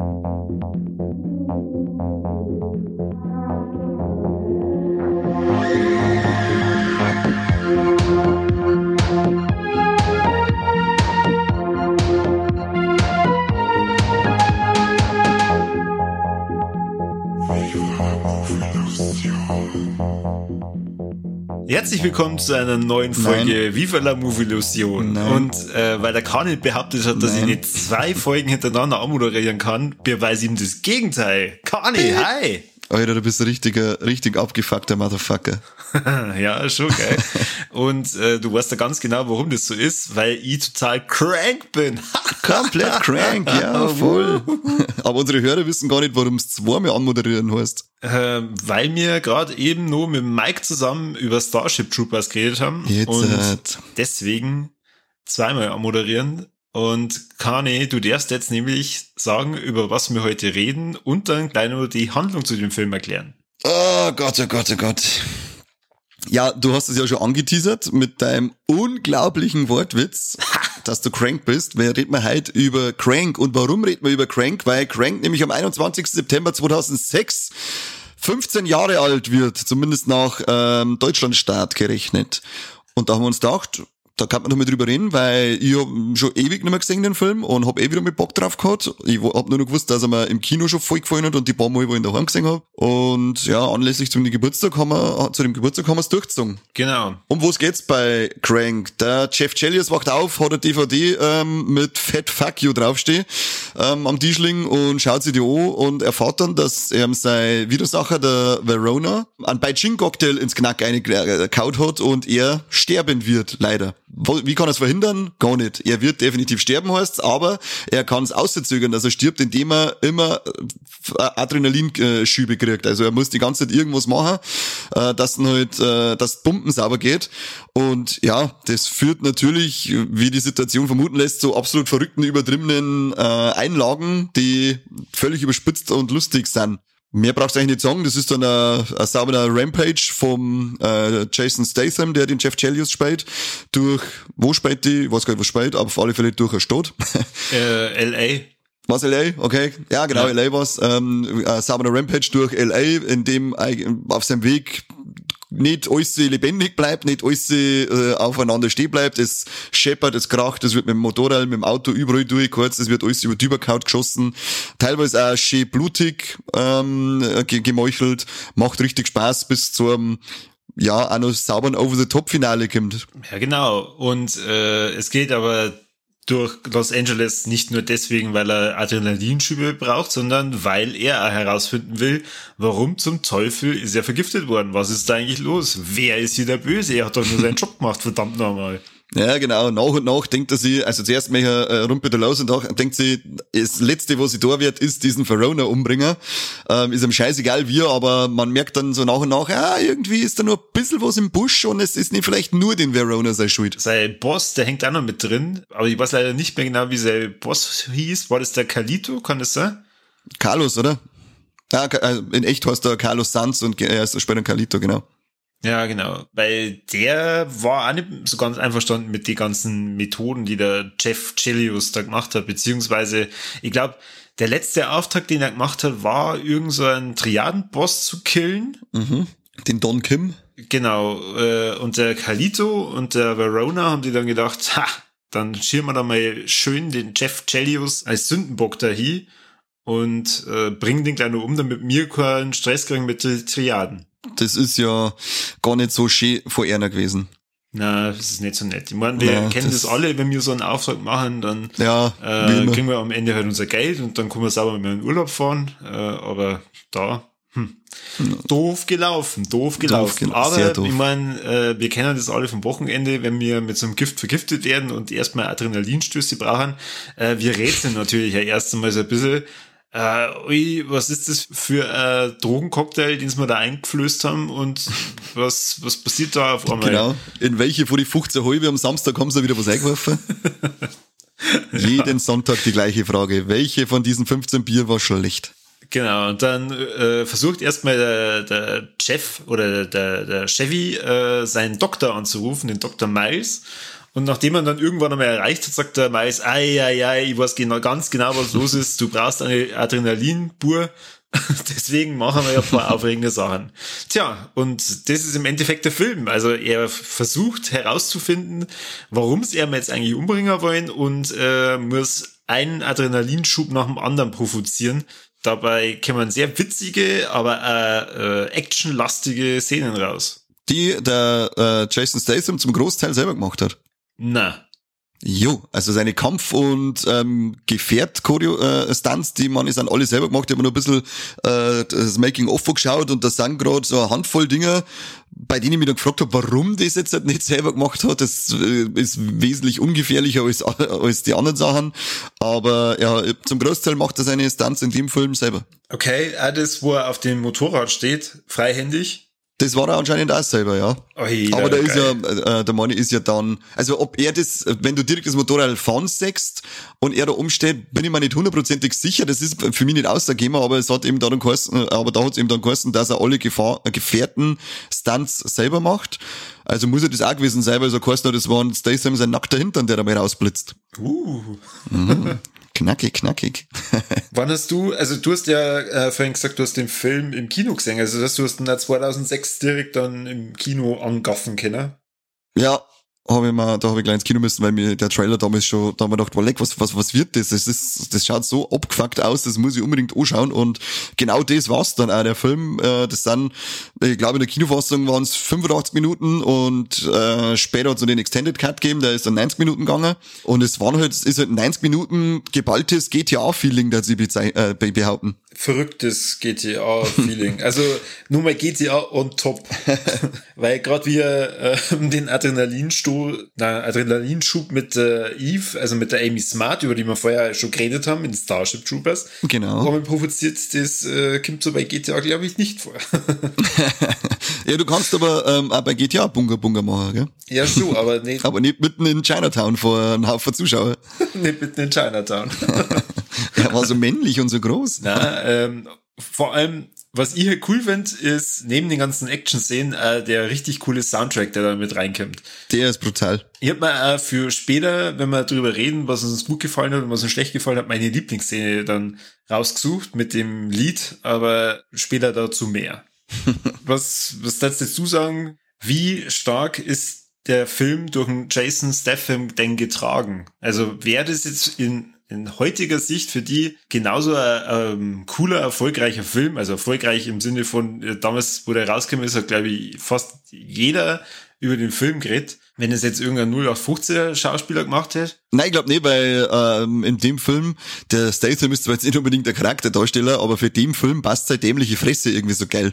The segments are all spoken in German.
you Herzlich willkommen zu einer neuen Folge Nein. Viva la Movilusion. Und äh, weil der Kani behauptet hat, dass Nein. ich nicht zwei Folgen hintereinander anmoderieren kann, beweise ihm das Gegenteil. Kani, hi! Alter, du bist ein richtiger, richtig abgefuckter Motherfucker. ja, schon geil. Und äh, du weißt ja ganz genau, warum das so ist, weil ich total crank bin. Komplett crank, ja, voll. Aber unsere Hörer wissen gar nicht, warum es zweimal anmoderieren heißt. Ähm, weil wir gerade eben nur mit Mike zusammen über Starship Troopers geredet haben Jetzt, und äh, deswegen zweimal moderieren. Und Kane, du darfst jetzt nämlich sagen, über was wir heute reden und dann gleich nur die Handlung zu dem Film erklären. Oh Gott, oh Gott, oh Gott. Ja, du hast es ja schon angeteasert mit deinem unglaublichen Wortwitz, dass du crank bist. Wir reden wir heute über Crank. Und warum reden wir über Crank? Weil Crank nämlich am 21. September 2006 15 Jahre alt wird, zumindest nach ähm, Deutschlandstart gerechnet. Und da haben wir uns gedacht, da kann man doch mal drüber reden, weil ich hab schon ewig nicht mehr gesehen, den Film, und hab eh wieder mit Bock drauf gehabt. Ich hab nur noch gewusst, dass er mir im Kino schon voll gefallen hat und die paar Mal, wo ich ihn daheim gesehen hab. Und ja, anlässlich zum Geburtstag haben wir, zu dem Geburtstag haben wir es durchgezogen. Genau. Um was geht's bei Crank? Der Jeff Chelios wacht auf, hat eine DVD ähm, mit Fat Fuck You draufstehen ähm, am Tischling und schaut sich die an und erfahrt dann, dass ähm, sein Widersacher, der Verona, einen Beijing-Cocktail ins Knack eingekaut hat und er sterben wird, leider. Wie kann er es verhindern? Gar nicht. Er wird definitiv sterben, heißt's, aber er kann es auszögern, dass er stirbt, indem er immer äh, Adrenalinschübe kriegt. Also er muss die ganze Zeit irgendwas machen, äh, dass dann halt, äh, das Pumpen sauber geht. Und ja, das führt natürlich, wie die Situation vermuten lässt, zu absolut verrückten, übertriebenen äh, Einlagen, die völlig überspitzt und lustig sind. Mehr braucht's eigentlich nicht sagen, das ist dann ein, ein sauberer Rampage vom äh, Jason Statham, der den Jeff Chelios spielt, durch, wo spielt die, ich weiß gar nicht, wo spielt, aber auf alle Fälle durch eine Stadt. Äh, L.A. Was LA? Okay. Ja, genau, Ja. LA war's. Ähm, äh, sauberer Rampage durch LA, in dem auf seinem Weg nicht alles lebendig bleibt, nicht alles äh, aufeinander stehen bleibt. Es scheppert, es kracht, es wird mit dem Motorrad, mit dem Auto überall durchgekurzt, es wird alles über die Überkaut geschossen. Teilweise auch schön blutig ähm, ge gemeuchelt. Macht richtig Spaß bis zum ja, auch noch sauberen Over-the-Top-Finale kommt. Ja, genau. Und äh, es geht aber durch Los Angeles nicht nur deswegen, weil er Adrenalinschübe braucht, sondern weil er herausfinden will, warum zum Teufel ist er vergiftet worden? Was ist da eigentlich los? Wer ist hier der Böse? Er hat doch nur seinen Job gemacht, verdammt nochmal. Ja, genau. Nach und nach denkt er sich, also zuerst mal äh, rumpelt er los und dann denkt sie, das Letzte, was sie da wird, ist diesen Verona umbringen. Ähm, ist ihm scheißegal wie, aber man merkt dann so nach und nach, ja, irgendwie ist da nur ein bisschen was im Busch und es ist nicht vielleicht nur den Verona seine Schuld. Sein Boss, der hängt auch noch mit drin, aber ich weiß leider nicht mehr genau, wie sein Boss hieß. War das der Kalito? Kann das sein? Carlos, oder? Ja, äh, in echt heißt er Carlos Sanz und er ist später Carlito, genau. Ja, genau. Weil der war auch nicht so ganz einverstanden mit den ganzen Methoden, die der Jeff Chelios da gemacht hat, beziehungsweise, ich glaube, der letzte Auftrag, den er gemacht hat, war irgend so einen Triadenboss zu killen. Mhm. Den Don Kim. Genau. Äh, und der Kalito und der Verona haben die dann gedacht, ha, dann schieren wir da mal schön den Jeff Chelios als Sündenbock dahin und äh, bringen den gleich nur um, damit wir keinen Stress kriegen mit den Triaden. Das ist ja gar nicht so schön vor einer gewesen. Na, das ist nicht so nett. Ich meine, wir Ja, kennen das, das- alle, wenn wir so einen Auftrag machen, dann Ja, äh, kriegen wir am Ende halt unser Geld und dann können wir sauber mal in den Urlaub fahren. Äh, aber da, hm, doof gelaufen, doof gelaufen. gel- aber sehr doof. ich meine, äh, wir kennen das alle vom Wochenende, wenn wir mit so einem Gift vergiftet werden und erstmal Adrenalinstöße brauchen. Äh, wir rätseln natürlich ja erst einmal so ein bisschen. Äh, ui, was ist das für ein Drogencocktail, den wir da eingeflößt haben und was, was passiert da auf einmal? Genau. In welche von die 15 halbe am Samstag haben sie wieder was eingeworfen? Jeden Sonntag die gleiche Frage. Welche von diesen 15 Bier war schlecht? Genau, und dann äh, versucht erstmal der, der Chef oder der, der Chevy äh, seinen Doktor anzurufen, den Dr. Miles. Und nachdem man dann irgendwann einmal erreicht hat, sagt der Miles, ei, ei, ei, ich weiß genau, ganz genau, was los ist. Du brauchst eine Adrenalinbur. Deswegen machen wir ja ein paar aufregende Sachen. Tja, und das ist im Endeffekt der Film. Also er versucht herauszufinden, warum es er jetzt eigentlich umbringen wollen und äh, muss einen Adrenalinschub nach dem anderen provozieren. Dabei kämen sehr witzige, aber äh, äh, actionlastige Szenen raus. die der äh, Jason Statham zum Großteil selber gemacht hat. Na. Jo, also seine Kampf- und ähm, Gefährt-Stunts, die man ist an alle selber gemacht. Ich habe mir noch ein bisschen äh, das Making-of geschaut und da sind gerade so eine Handvoll Dinger, bei denen ich mich dann gefragt habe, warum das jetzt halt nicht selber gemacht hat. Das äh, ist wesentlich ungefährlicher als, als die anderen Sachen. Aber ja, zum Großteil macht er seine Stunts in dem Film selber. Okay, auch das, wo er auf dem Motorrad steht, freihändig. Das war er anscheinend auch selber, ja. Oida, Aber da ist geil. ja, äh, der Mann ist ja dann, also ob er das, wenn du direkt das Motorrad fahren sechst und er da umsteht, bin ich mir nicht hundertprozentig sicher. Das ist für mich nicht ausgegeben, aber es hat eben dann geheißen, aber da hat es eben dann geheißen, dass er alle Gefahr, äh, Gefährten Stunts selber macht. Also muss er das auch gewesen sein, weil so geheißen hat, das war ein Statham sein nackter Hintern, der da mal rausblitzt. Uh. Knackig, knackig. Wann hast du, also du hast ja äh, vorhin gesagt, du hast den Film im Kino gesehen, also dass du hast ihn da 2006 direkt dann im Kino angaffen können. Ja, habe ich mal, da habe ich gleich ins Kino müssen, weil mir der Trailer damals schon, da haben wir gedacht, wow, leck, was, was, was wird das? Das ist, das schaut so abgefuckt aus, das muss ich unbedingt anschauen und genau das war's dann auch, der Film, äh, das dann, ich glaube in der Kinofassung waren es 85 Minuten und äh, später hat es noch den Extended Cut gegeben, der ist dann 90 Minuten gegangen und es waren halt, es ist halt 90 Minuten geballtes GTA-Feeling, das sie äh, be- behaupten. Verrücktes GTA-Feeling. also nur mal GTA on top. Weil gerade wir äh, den Adrenalinsto, na, Adrenalinschub mit äh, Eve, also mit der Amy Smart, über die wir vorher schon geredet haben, in Starship Troopers, Genau. haben wir provoziert, das äh, kommt so bei GTA, glaube ich, nicht vor. Ja, du kannst aber ähm, auch bei GTA Bunga Bunga machen, gell? ja, so, aber nicht, Aber nicht mitten in Chinatown vor einem Haufen Zuschauer. nicht mitten in Chinatown. Er war so männlich und so groß. Na, ähm, vor allem, was ich halt cool finde, ist neben den ganzen Action-Szenen äh, der richtig coole Soundtrack, der da mit reinkommt. Der ist brutal. Ich habe mir auch für später, wenn wir drüber reden, was uns gut gefallen hat und was uns schlecht gefallen hat, meine Lieblingsszene dann rausgesucht mit dem Lied, aber später dazu mehr. was, was darfst du sagen? Wie stark ist der Film durch einen Jason Statham denn getragen? Also wäre das jetzt in, in heutiger Sicht für die genauso ein ähm, cooler, erfolgreicher Film, also erfolgreich im Sinne von, äh, damals, wo der rausgekommen ist, hat, glaube ich, fast jeder über den Film geredet. Wenn es jetzt irgendein 0815er Schauspieler gemacht hätte, Nein, ich glaube nicht, weil ähm, in dem Film, der Statham ist zwar jetzt nicht unbedingt der Charakterdarsteller, aber für den Film passt seine dämliche Fresse irgendwie so geil.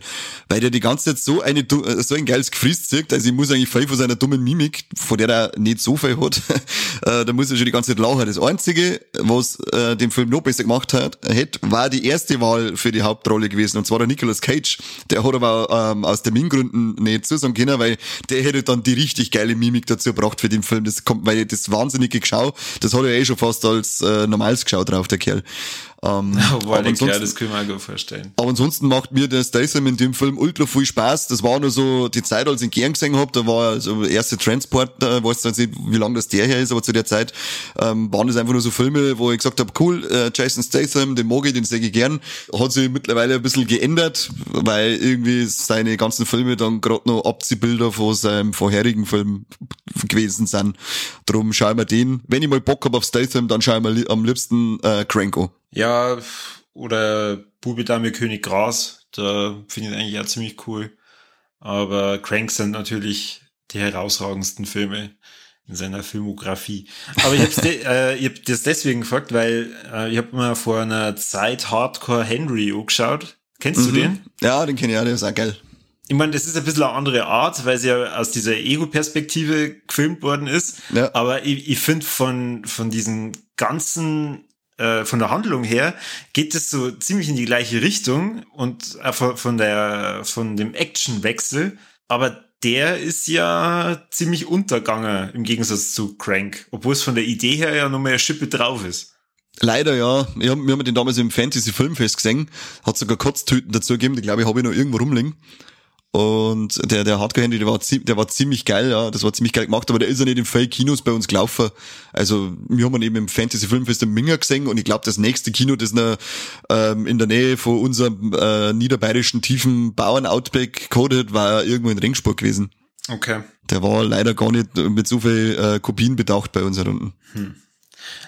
Weil der die ganze Zeit so eine äh, so ein geiles Gefriss zieht, also ich muss eigentlich viel von seiner dummen Mimik, von der er nicht so viel hat, äh, da muss er schon die ganze Zeit lachen. Das Einzige, was äh, den Film noch besser gemacht hat, hätte, war die erste Wahl für die Hauptrolle gewesen, und zwar der Nicolas Cage. Der hat aber ähm, aus Termingründen nicht zusagen können, weil der hätte dann die richtig geile Mimik dazu gebracht für den Film. Das kommt, weil das wahnsinnige Geschau, das hat er eh schon fast als äh, normales Geschau drauf, der Kerl. Ähm, war aber, der Kerl, ansonsten, das können wir auch vorstellen. aber ansonsten macht mir der Statham in dem Film ultra viel Spaß. Das war nur so die Zeit, als ich ihn gern gesehen hab. Da war so der erste Transport, äh, weiß jetzt nicht, wie lange das der her ist, aber zu der Zeit ähm, waren das einfach nur so Filme, wo ich gesagt habe, cool, äh, Jason Statham, den mag ich, den sehe ich gern. Hat sich mittlerweile ein bisschen geändert, weil irgendwie seine ganzen Filme dann gerade noch Abziehbilder von seinem vorherigen Film gewesen sind. Drum schauen wir den. Wenn ich mal Bock hab auf Statham, dann schauen wir li am liebsten äh, Cranko. Ja, oder Bube Dame König Gras, da finde ich eigentlich auch ziemlich cool. Aber Crank sind natürlich die herausragendsten Filme in seiner Filmografie. Aber ich habe äh, ich hab das deswegen gefragt, weil äh, ich habe mal vor einer Zeit Hardcore Henry angeschaut. Kennst du den? Ja, den kenne ich auch, der ist auch geil. Ich meine, das ist ein bisschen eine andere Art, weil sie ja aus dieser Ego-Perspektive gefilmt worden ist. Ja. Aber ich, ich finde von, von diesen ganzen, äh, von der Handlung her, geht es so ziemlich in die gleiche Richtung und auch von, der, von dem Actionwechsel. Aber der ist ja ziemlich untergangen im Gegensatz zu Crank, obwohl es von der Idee her ja noch mehr eine Schippe drauf ist. Leider ja. Wir haben den damals im Fantasy Filmfest gesehen. Hat sogar Kotztüten dazu gegeben. Die glaube ich habe ich noch irgendwo rumliegen. Und der, der Hardcore Handy, der war, der war ziemlich geil, ja. Das war ziemlich geil gemacht, aber der ist ja nicht in Fake Kinos bei uns gelaufen. Also, wir haben ihn eben im Fantasy Filmfest in Minger gesehen und ich glaube, das nächste Kino, das noch, ähm, in der Nähe von unserem, äh, niederbayerischen tiefen Bauern-Outback codet, war irgendwo in Ringsburg gewesen. Okay. Der war leider gar nicht mit so viel, äh, Kopien bedacht bei uns unten.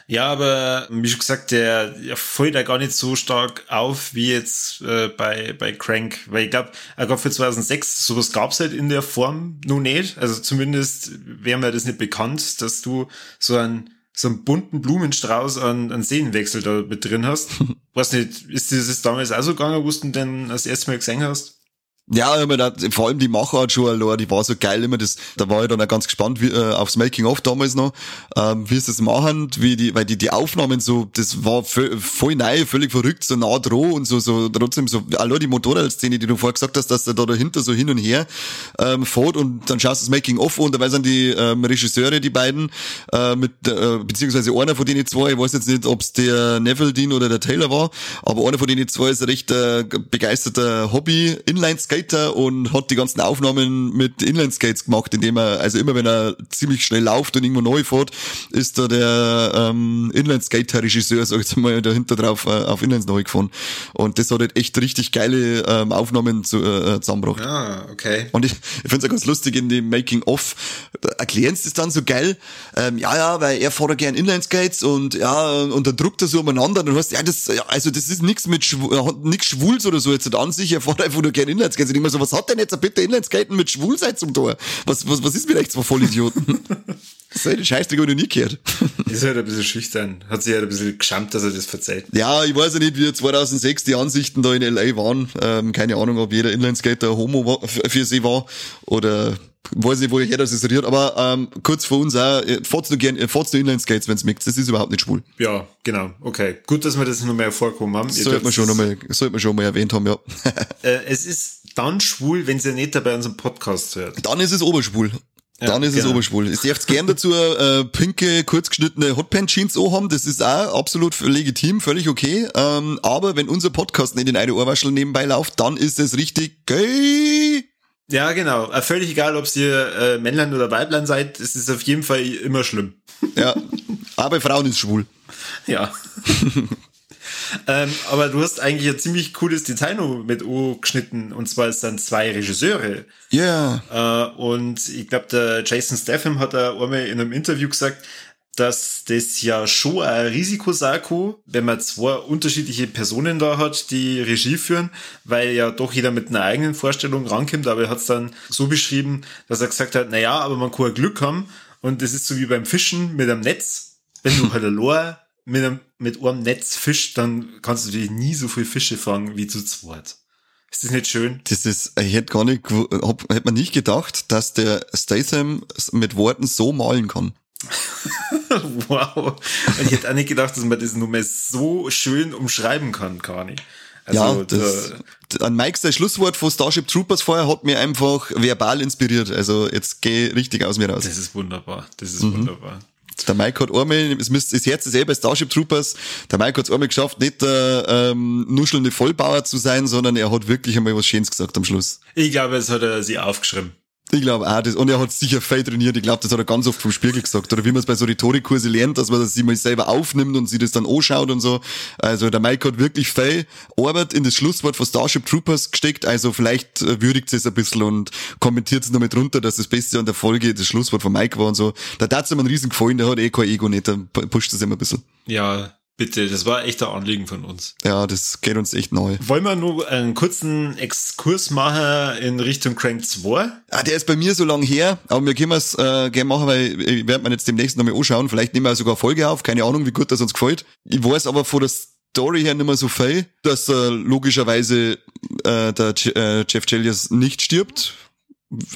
Ja, aber wie schon gesagt, der, der fällt da gar nicht so stark auf wie jetzt äh, bei, bei Crank. Weil ich glaube, er gab für 2006, sowas gab's halt in der Form noch nicht. Also zumindest wäre mir das nicht bekannt, dass du so einen, so einen bunten Blumenstrauß an, an Szenenwechsel da mit drin hast. Weiß nicht, ist das damals auch so gegangen, wo du denn das erste Mal gesehen hast? Ja, ich meine, vor allem die Machart schon allein, die war so geil immer, das, da war ich dann auch ganz gespannt wie, äh, aufs Making-of damals noch, ähm, wie sie das machen, wie die, weil die, die Aufnahmen so, das war voll, voll neu, völlig verrückt, so nah dran und so, so, trotzdem so, allein die Motorradszene, die du vorher gesagt hast, dass er da dahinter so hin und her, ähm, fährt und dann schaust du das Making-of und dabei sind die, ähm, Regisseure, die beiden, äh, mit, äh, beziehungsweise einer von denen zwei, ich weiß jetzt nicht, ob's der Neville Dean oder der Taylor war, aber einer von denen zwei ist ein recht, äh, begeisterter Hobby-Inline-Skater Skater und hat die ganzen Aufnahmen mit Inline-Skates gemacht, indem er, also immer wenn er ziemlich schnell läuft und irgendwo neu fährt, ist da der ähm, Inline-Skater-Regisseur, sag ich jetzt mal, dahinter drauf äh, auf Inlines neu gefahren. Und das hat halt echt richtig geile ähm, Aufnahmen zu, äh, zusammengebracht. Ah, okay. Und ich, ich finde es auch ganz lustig in dem Making-of, erklären sie das dann so geil, ähm, ja, ja, weil er fährt ja gern Inline-Skates und ja, und dann druckt er so umeinander, dann hast du, ja, das, ja, also das ist nichts mit, nichts Schwuls oder so jetzt an sich, er fährt einfach nur gern Inline-Skates sind immer so, was hat denn jetzt bitte Inlineskaten mit Schwulsein zum Tor? Was, was, was ist mit echt zwei Vollidioten? das ist eine Scheißdreck, habe ich noch nie gehört. ist halt ein bisschen schüchtern. Hat sich halt ein bisschen geschammt, dass er das verzeiht. Ja, ich weiß ja nicht, wie 2006 die Ansichten da in L.A. waren. Ähm, keine Ahnung, ob jeder Inlineskater Homo war, für sie war oder weiß nicht, wo ich das isoliert, aber ähm, kurz vor uns auch, äh, fahrt's nur gern, äh, fahrt's nur Inlineskates, wenn's mixed, das ist überhaupt nicht schwul. Ja, genau, okay. Gut, dass wir das noch mehr vorkommen haben. Sollte man schon noch mal, sollte man schon mal erwähnt haben, ja. äh, es ist dann schwul, wenn sie nicht dabei unseren Podcast hört. Dann ist es oberschwul. Dann ja, ist genau. es oberschwul. Ich dürft gern dazu äh, pinke, kurzgeschnittene Hotpants-Jeans haben, das ist auch absolut legitim, völlig okay. Ähm, aber wenn unser Podcast nicht in eine Ohrwaschel nebenbei läuft, dann ist es richtig gay. Ja, genau. Äh, völlig egal, ob ihr äh, Männlein oder Weiblein seid, es ist auf jeden Fall immer schlimm. Ja, aber Frauen ist schwul. Ja. ähm, aber du hast eigentlich ein ziemlich cooles Detail noch mit O geschnitten. Und zwar ist dann zwei Regisseure. Ja. Yeah. Äh, und ich glaube, der Jason Statham hat da einmal in einem Interview gesagt, dass das ja schon ein Risiko sein wenn man zwei unterschiedliche Personen da hat, die Regie führen, weil ja doch jeder mit einer eigenen Vorstellung rankommt, aber er hat es dann so beschrieben, dass er gesagt hat, naja, aber man kann Glück haben und das ist so wie beim Fischen mit einem Netz. Wenn du halt allein mit einem, mit einem Netz fischst, dann kannst du natürlich nie so viel Fische fangen wie zu zweit. Ist das nicht schön? Das ist, ich hätte gar nicht, hab, hätte man nicht gedacht, dass der Statham mit Worten so malen kann. wow. Und ich hätte auch nicht gedacht, dass man das nur mehr so schön umschreiben kann, Kani. Also, ja, das, an Mikes das Schlusswort von Starship Troopers vorher hat mir einfach verbal inspiriert. Also jetzt geh richtig aus mir raus. Das ist wunderbar. Das ist mhm. wunderbar. Der Mike hat einmal, es Herz ist eh bei Starship Troopers, der Mike hat es einmal geschafft, nicht der ähm, nuschelnde Vollbauer zu sein, sondern er hat wirklich einmal was Schönes gesagt am Schluss. Ich glaube, es hat er sich aufgeschrieben. Ich glaube auch das. Und er hat sicher viel trainiert. Ich glaube, das hat er ganz oft vom Spiegel gesagt. Oder wie man es bei so Rhetorikkurse lernt, dass man das sich mal selber aufnimmt und sich das dann anschaut und so. Also der Mike hat wirklich viel Arbeit in das Schlusswort von Starship Troopers gesteckt. Also vielleicht äh, würdigt es ein bisschen und kommentiert es nochmal drunter, dass das Beste an der Folge das Schlusswort von Mike war und so. Da hat es ihm einen riesen gefallen. Der hat eh kein Ego nicht. Der pusht das immer ein bisschen. Ja, Bitte, das war echt ein Anliegen von uns. Ja, das geht uns echt neu. Wollen wir nur einen kurzen Exkurs machen in Richtung Crank 2? Ah, der ist bei mir so lang her, aber wir können es äh, gerne machen, weil ich werde mir jetzt demnächst nochmal anschauen. Vielleicht nehmen wir sogar Folge auf, keine Ahnung, wie gut das uns gefällt. Ich weiß aber von der Story her nicht mehr so viel, dass äh, logischerweise äh, der äh, Jeff Chelios nicht stirbt,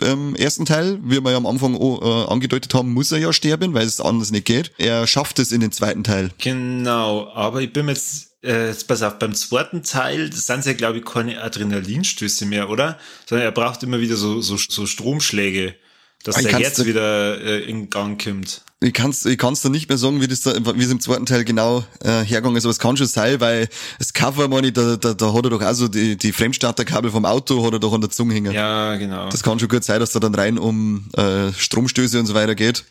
im ersten Teil, wie wir ja am Anfang äh, angedeutet haben, muss er ja sterben, weil es anders nicht geht. Er schafft es in den zweiten Teil. Genau, aber ich bin jetzt, äh, jetzt pass auf, beim zweiten Teil, sind ja, glaube ich, keine Adrenalinstöße mehr, oder? Sondern er braucht immer wieder so, so, so Stromschläge, dass ich der Herz wieder äh, in Gang kommt ich kann's, ich kann's da nicht mehr sagen, wie das da, wie es im zweiten Teil genau äh, hergegangen ist, aber es kann schon sein, weil das Cover, meine ich, da, da, da hat er doch auch so die, die Fremdstarterkabel vom Auto hat er doch an der Zunge hängen. Ja, genau. Das kann schon gut sein, dass da dann rein um äh, Stromstöße und so weiter geht.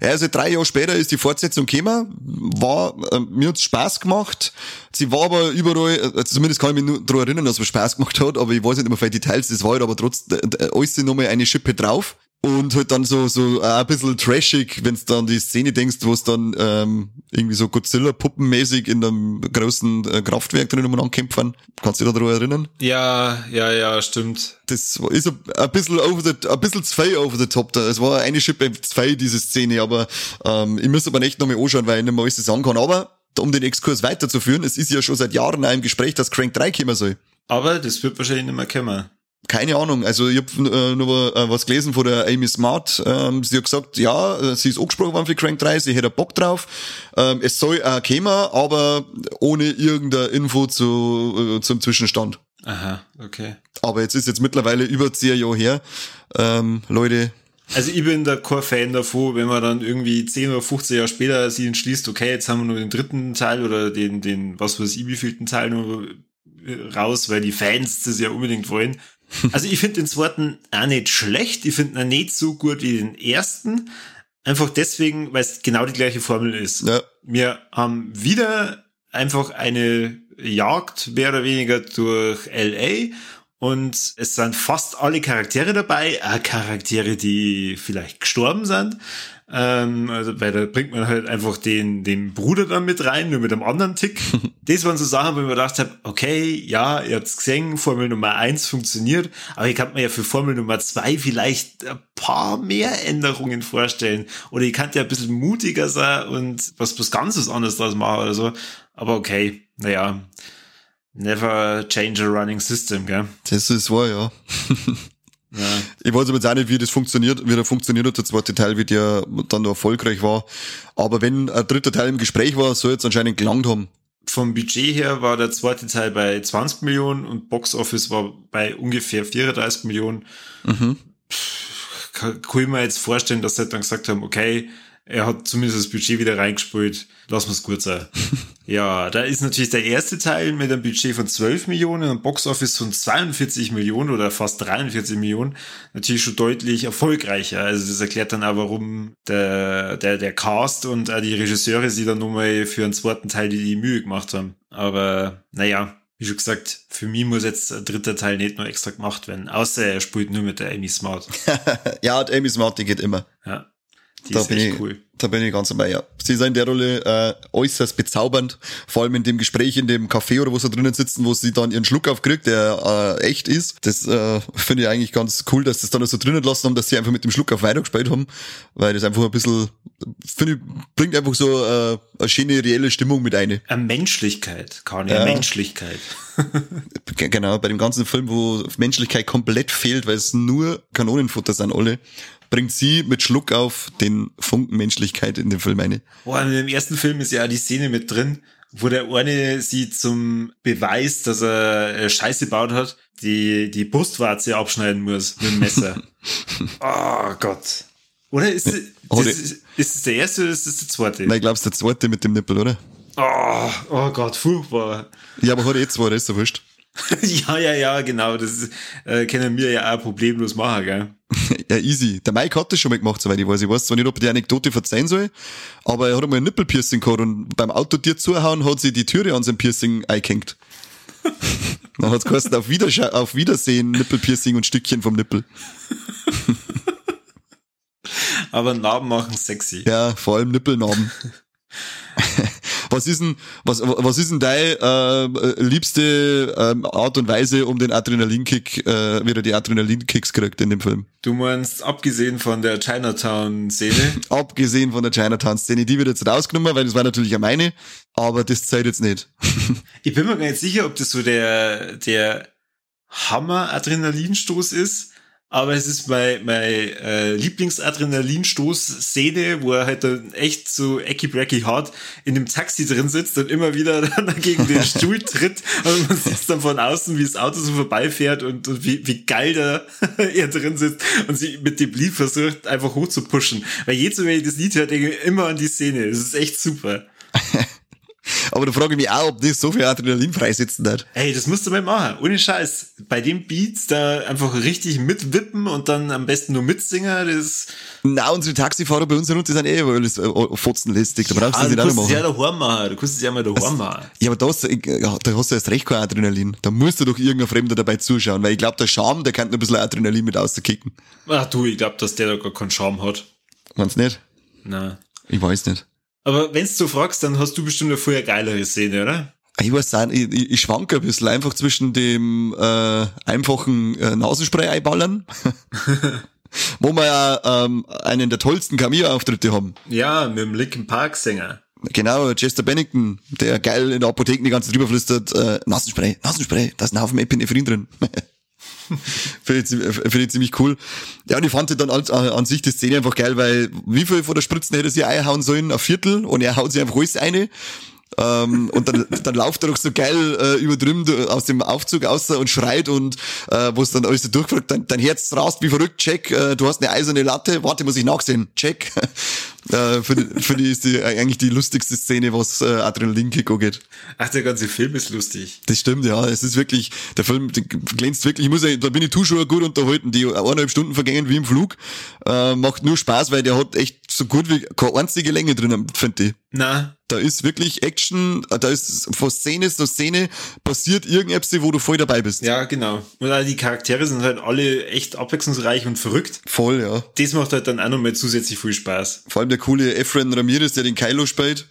Ja, also drei Jahre später ist die Fortsetzung gekommen, war, äh, mir hat's Spaß gemacht. Sie war aber überall, also zumindest kann ich mich nur daran erinnern, dass es Spaß gemacht hat, aber ich weiß nicht immer viele Details, das war halt aber trotzdem, äh, alles nochmal eine Schippe drauf. Und halt dann so so ein bisschen trashig, wenn du dann die Szene denkst, wo es dann ähm, irgendwie so Godzilla-Puppenmäßig in einem großen äh, Kraftwerk drinnen umeinander kämpfen. Kannst du dich daran erinnern? Ja, ja, ja, stimmt. Das ist ein, ein bisschen over the, ein bisschen zu viel over the top da. Es war eine Schippe zu viel, diese Szene, aber ähm, ich muss aber echt noch mal anschauen, weil ich nicht mehr alles sagen kann. Aber um den Exkurs weiterzuführen, es ist ja schon seit Jahren in einem Gespräch, dass Crank 3 kommen soll. Aber das wird wahrscheinlich nicht mehr kommen. Keine Ahnung. Also ich habe äh, nur äh, was gelesen von der Amy Smart. Ähm, sie hat gesagt, ja, äh, sie ist angesprochen worden für Crank 3, sie hätte Bock drauf. Ähm, es soll auch kommen, aber ohne irgendeine Info zu, äh, zum Zwischenstand. Aha, okay. Aber jetzt ist jetzt mittlerweile über zehn Jahre her. Ähm, Leute, Also ich bin der Core-Fan davon, wenn man dann irgendwie 10 oder 15 Jahre später sich entschließt, okay, jetzt haben wir nur den dritten Teil oder den, den, was weiß ich, wievielten Teil nur raus, weil die Fans das ja unbedingt wollen. Also ich finde den zweiten auch nicht schlecht, ich finde ihn nicht so gut wie den ersten. Einfach deswegen, weil es genau die gleiche Formel ist. ja, Wir haben wieder einfach eine Jagd mehr oder weniger durch LA und es sind fast alle Charaktere dabei, auch Charaktere, die vielleicht gestorben sind. Ähm, also, weil da bringt man halt einfach den, den Bruder dann mit rein, nur mit einem anderen Tick. das waren so Sachen, wo ich mir gedacht habe, okay, ja, ihr habt's gesehen, Formel Nummer eins funktioniert, aber ich kann mir ja für Formel Nummer zwei vielleicht ein paar mehr Änderungen vorstellen. Oder ich kann ja ein bisschen mutiger sein und was, was ganzes anderes draus machen oder so. Aber okay, naja. Never change a running system, gell? das ist wahr, ja. Ja. Ich weiß aber jetzt auch nicht, wie das funktioniert, wie der funktioniert hat, der zweite Teil, wie der dann noch erfolgreich war. Aber wenn ein dritter Teil im Gespräch war, soll jetzt anscheinend gelangt haben. Vom Budget her war der zweite Teil bei 20 Millionen und Box Office war bei ungefähr 34 Millionen. Pff, Kann, kann ich mir jetzt vorstellen, dass sie dann gesagt haben, okay, er hat zumindest das Budget wieder reingespielt, lassen wir es gut sein. ja, da ist natürlich der erste Teil mit einem Budget von 12 Millionen und Box Office von 42 Millionen oder fast 43 Millionen natürlich schon deutlich erfolgreicher. Also das erklärt dann auch, warum der, der, der Cast und auch die Regisseure sich dann nochmal für einen zweiten Teil die, die Mühe gemacht haben. Aber naja, wie schon gesagt, für mich muss jetzt ein dritter Teil nicht noch extra gemacht werden, außer er spielt nur mit der Amy Smart. ja, die Amy Smart, die geht immer. Ja, die Da ist bin, echt ich, cool. da bin ich ganz dabei, ja. Sie ist in der Rolle äh, äußerst bezaubernd. Vor allem in dem Gespräch in dem Café oder wo sie drinnen sitzen, wo sie dann ihren Schluck aufkriegt, der äh, echt ist. Das äh, finde ich eigentlich ganz cool, dass das dann so drinnen lassen haben, dass sie einfach mit dem Schluck auf weitergespielt haben. Weil das einfach ein bisschen, finde ich, bringt einfach so äh, eine schöne, reelle Stimmung mit ein. Eine Menschlichkeit, Kanye, Ja. Menschlichkeit. Genau, bei dem ganzen Film, wo Menschlichkeit komplett fehlt, weil es nur Kanonenfutter sind alle, bringt sie mit Schluck auf den Funken Menschlichkeit in den Film eine. Boah, in dem ersten Film ist ja die Szene mit drin, wo der eine sie zum Beweis, dass er äh, Scheiße gebaut hat, die, die Brustwarze abschneiden muss mit dem Messer. oh Gott. Oder ist, es- das, ist, ist es der erste oder ist es der zweite? Nein, ich glaube, es ist der zweite mit dem Nippel, oder? Oh, oh Gott, furchtbar. Ja, aber hat eh zwei, das ist ja wurscht. ja, ja, ja, genau. Das äh, können wir ja auch problemlos machen, gell? Ja, easy. Der Mike hat das schon mal gemacht, soweit ich weiß. Ich weiß zwar nicht, ob die Anekdote verzeihen soll, aber er hat einmal ein Nippelpiercing gehabt und beim Autotier zuhauen hat sie die Türe an seinem Piercing eingehängt. Dann hat's geheißen, auf, Wiedersche auf Wiedersehen, Nippelpiercing und Stückchen vom Nippel. Aber Narben machen sexy. Ja, vor allem Nippelnarben. Was ist denn, was, was ist denn deine äh, liebste ähm, Art und Weise, um den Adrenalinkick, äh, wieder die Adrenalinkicks kriegt in dem Film? Du meinst, abgesehen von der Chinatown-Szene, Abgesehen von der Chinatown-Szene, die wird jetzt rausgenommen, weil das war natürlich ja meine, aber das zählt jetzt nicht. Ich bin mir gar nicht sicher, ob das so der, der Hammer-Adrenalinstoß ist, aber es ist mein, mein äh, Lieblings-Adrenalinstoß-Szene, wo er halt dann echt so ecky-brecky hart in dem Taxi drin sitzt und immer wieder dann gegen den Stuhl tritt und man sieht dann von außen, wie das Auto so vorbeifährt und, und wie, wie geil da er drin sitzt und sie mit dem Lied versucht, einfach hoch zu pushen. Weil jedes Mal, wenn ich das Lied höre, denke ich immer an die Szene. Das ist echt super. Aber da frage ich mich auch, ob das so viel Adrenalin freisetzen hat. Ey, das musst du mal machen. Ohne Scheiß. Bei dem Beats da einfach richtig mitwippen und dann am besten nur mitsingen, das. Na, unsere Taxifahrer bei uns runter sind eh alles äh, fotzenlästig. Da brauchst du Ah, das du nicht auch noch kannst es ja machen. daheim machen. Du kannst es ja mal daheim machen. Ja, aber da hast, du, ja, da hast du erst recht kein Adrenalin. Da musst du doch irgendein Fremder dabei zuschauen, weil ich glaube, der Charme, der kann ein bisschen Adrenalin mit auskicken. Ach du, ich glaube, dass der da gar keinen Charme hat. Meinst du nicht? Na. Ich weiß nicht. Aber wenn's du fragst, dann hast du bestimmt eine vorher geilere Szene, oder? Ich weiß auch, ich, ich, ich schwanke ein bisschen einfach zwischen dem äh, einfachen äh, Nasenspray einballern, wo wir ja ähm, einen der tollsten Cameo-Auftritte haben. Ja, mit dem Linkin Park Sänger. Genau, Chester Bennington, der geil in der Apotheke die ganze Zeit drüber flüstert, äh, Nasenspray, Nasenspray, da ist ein Haufen Epinephrine drin. Finde ich, ziemlich- finde ich ziemlich cool. Ja, und ich fand dann an, an sich die Szene einfach geil, weil wie viel von der Spritzen hätte sie einhauen sollen? Ein Viertel und er haut sie einfach alles eine. Ähm, und dann, dann lauft er doch so geil äh, über drüben aus dem Aufzug aus und schreit und äh, wo es dann alles so durchfragt, dein, dein Herz rast wie verrückt, check, äh, du hast eine eiserne Latte, warte, muss ich nachsehen, check. äh, Finde find ich ist die, eigentlich die lustigste Szene, was äh, Adrenalinkick angeht. Ach, der ganze Film ist lustig. Das stimmt, ja. Es ist wirklich, der Film glänzt wirklich. Ich muss ja, da bin ich Zuschauer gut unterhalten. Die eineinhalb Stunden vergängen wie im Flug. Äh, macht nur Spaß, weil der hat echt so gut wie keine einzige Länge drin, finde ich. Na, Da ist wirklich Action, da ist von Szene zu Szene passiert irgendetwas, wo du voll dabei bist. ja, genau. Und auch die Charaktere sind halt alle echt abwechslungsreich und verrückt. Voll, ja. Das macht halt dann auch nochmal zusätzlich viel Spaß. Vor allem der coole Efren Ramirez, der den Kylo spielt.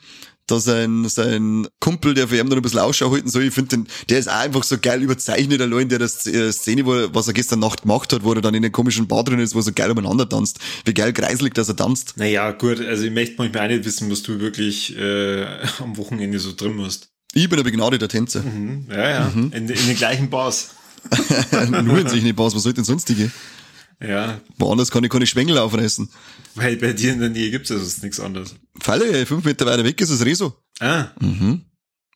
Da sein, sein Kumpel, der für ihn dann ein bisschen Ausschau halten soll, ich finde den, der ist auch einfach so geil überzeichnet, allein der das äh, Szene, wo was er gestern Nacht gemacht hat, wo er dann in den komischen Bar drin ist, wo er so geil umeinander tanzt. Wie geil kreiselig, dass er tanzt. Naja, gut, also ich möchte manchmal auch nicht wissen, was du wirklich äh, am Wochenende so drin musst. Ich bin ein begnadeter Tänzer. Mhm. Ja, ja. In, in den gleichen Bars. Nur in sich nicht Pass, was soll denn sonstige? Ja, Woanders kann ich keine Schwengel aufreißen. weil bei dir in der Nähe gibt's ja sonst nichts anderes. Falle, fünf Meter weiter weg ist das Rezo. Ah, Mhm.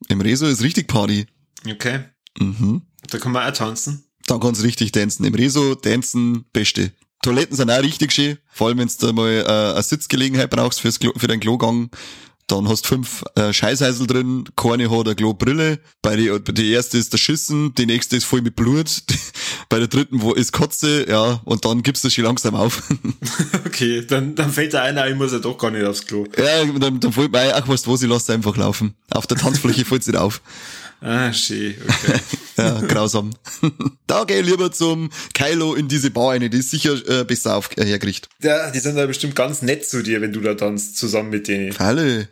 Im Rezo ist richtig Party. okay. Mhm. Da kann man auch tanzen. Dann kannst du richtig tanzen. Im Rezo tanzen, beste. Toiletten sind auch richtig schön. Vor allem, wenn du mal äh, eine Sitzgelegenheit brauchst fürs Klo, für deinen Klogang. Dann hast fünf äh, Scheißheisel drin, keine hat eine Klobrille. Bei die, die erste ist der Schissen, die nächste ist voll mit Blut. Bei der dritten wo ist Kotze, ja, und dann gibst du schon langsam auf. Okay, dann, dann fällt der einer, ich muss ja doch gar nicht aufs Klo. ja, dann, dann fällt mir ach weißt du was, ich lass einfach laufen. Auf der Tanzfläche fällt nicht auf. Ah, schön, okay. Ja, grausam. da geh ich lieber zum Kylo in diese Bar rein, die ist sicher äh, besser auf, äh, herkriegt. ja, die sind da bestimmt ganz nett zu dir, wenn du da tanzt, zusammen mit denen. Falle.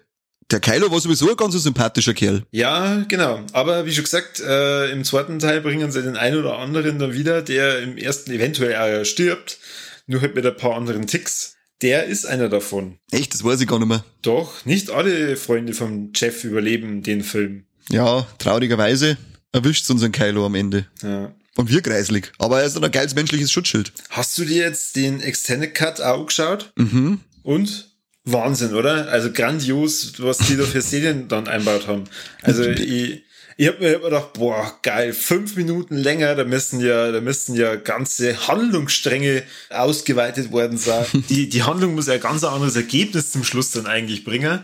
Der Kylo war sowieso ein ganz sympathischer Kerl. Ja, genau. Aber wie schon gesagt, äh, im zweiten Teil bringen sie den einen oder anderen dann wieder, der im ersten eventuell auch stirbt. Nur halt mit ein paar anderen Ticks. Der ist einer davon. Echt, das weiß ich gar nicht mehr. Doch, nicht alle Freunde vom Jeff überleben den Film. Ja, traurigerweise erwischt's unseren Kylo am Ende. Ja. Und wir kreislig. Aber er ist ein geiles menschliches Schutzschild. Hast du dir jetzt den Extended Cut auch geschaut? Mhm. Und? Wahnsinn, oder? Also grandios, was die da für Szenen dann einbaut haben. Also ich, ich habe mir gedacht, boah, geil, fünf Minuten länger, da müssen ja, da müssen ja ganze Handlungsstränge ausgeweitet worden sein. Die, die Handlung muss ja ein ganz anderes Ergebnis zum Schluss dann eigentlich bringen.